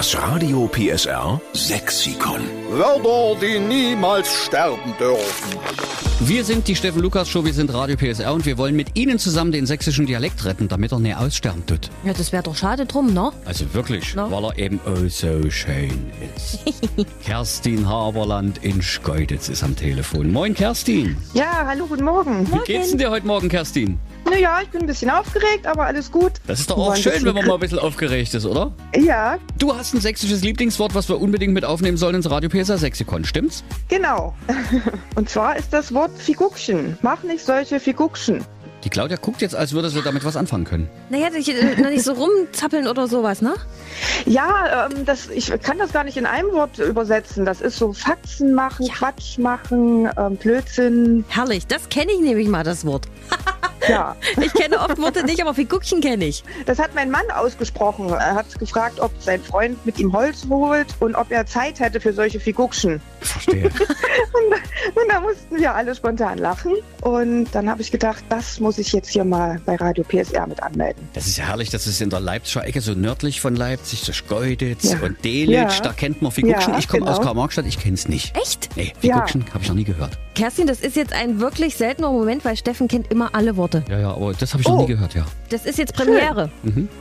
Das Radio PSR Sexikon. Wörter, die niemals sterben dürfen. Wir sind die Steffen Lukas Show, wir sind Radio PSR und wir wollen mit Ihnen zusammen den sächsischen Dialekt retten, damit er nicht aussterben tut. Ja, das wäre doch schade drum, ne? Also wirklich, No. weil er eben oh so schön ist. Kerstin Haberland in Schkeuditz ist am Telefon. Moin Kerstin. Ja, hallo, guten Morgen. Wie geht's denn dir heute Morgen, Kerstin? Naja, ich bin ein bisschen aufgeregt, aber alles gut. Das ist doch auch schön, wenn man bisschen- mal ein bisschen aufgeregt ist, oder? Ja, Du hast ein sächsisches Lieblingswort, was wir unbedingt mit aufnehmen sollen ins Radio PSR Sexikon, stimmt's? genau. Und zwar ist das Wort Figuckchen. Mach nicht solche Figuckchen. Die Claudia guckt jetzt, als würde sie damit was anfangen können. Naja, ich, äh, na, nicht so rumzappeln oder sowas, ne? Ja, ähm, das, ich kann das gar nicht in einem Wort übersetzen. Das ist so Faxen machen, Quatsch machen, ähm, Blödsinn. Herrlich, das kenne ich nämlich mal, das Wort. Ja, Ich kenne oft Worte nicht, aber Figuckchen kenne ich. das hat mein Mann ausgesprochen. Er hat gefragt, ob sein Freund mit ihm Holz holt und ob er Zeit hätte für solche Figuckchen. Verstehe. Und da mussten wir alle spontan lachen. Und dann habe ich gedacht, das muss ich jetzt hier mal bei Radio PSR mit anmelden. Das ist ja herrlich, das ist in der Leipziger Ecke, so nördlich von Leipzig, so Schkeuditz Ja. und Delitzsch, Ja. da kennt man Figuckchen. Ja, ich komme aus genau. Karl-Marx-Stadt, ich kenn's nicht. Echt? Nee, Ja. Figuckchen habe ich noch nie gehört. Kerstin, das ist jetzt ein wirklich seltener Moment, weil Steffen kennt immer alle Worte. Ja, ja, aber das habe ich noch Oh. nie gehört, ja. Das ist jetzt Premiere.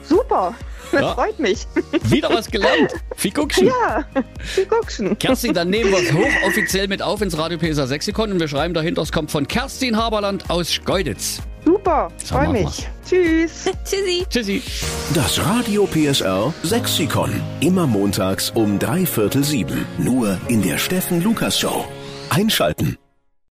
Super, das Ja. freut mich. Wieder was gelernt. Figuckchen. Ja, Figuckchen. Kerstin, dann nehmen wir es hochoffiziell mit auf ins Radio PSA Sexikon und wir schreiben dahinter, es kommt von Kerstin Haberland aus Schkeuditz. Super, freue mich. Tschüss. Tschüssi. Tschüssi. Das Radio PSR Sexikon. Immer montags um drei Viertel sieben. Nur in der Steffen Lukas Show. Einschalten.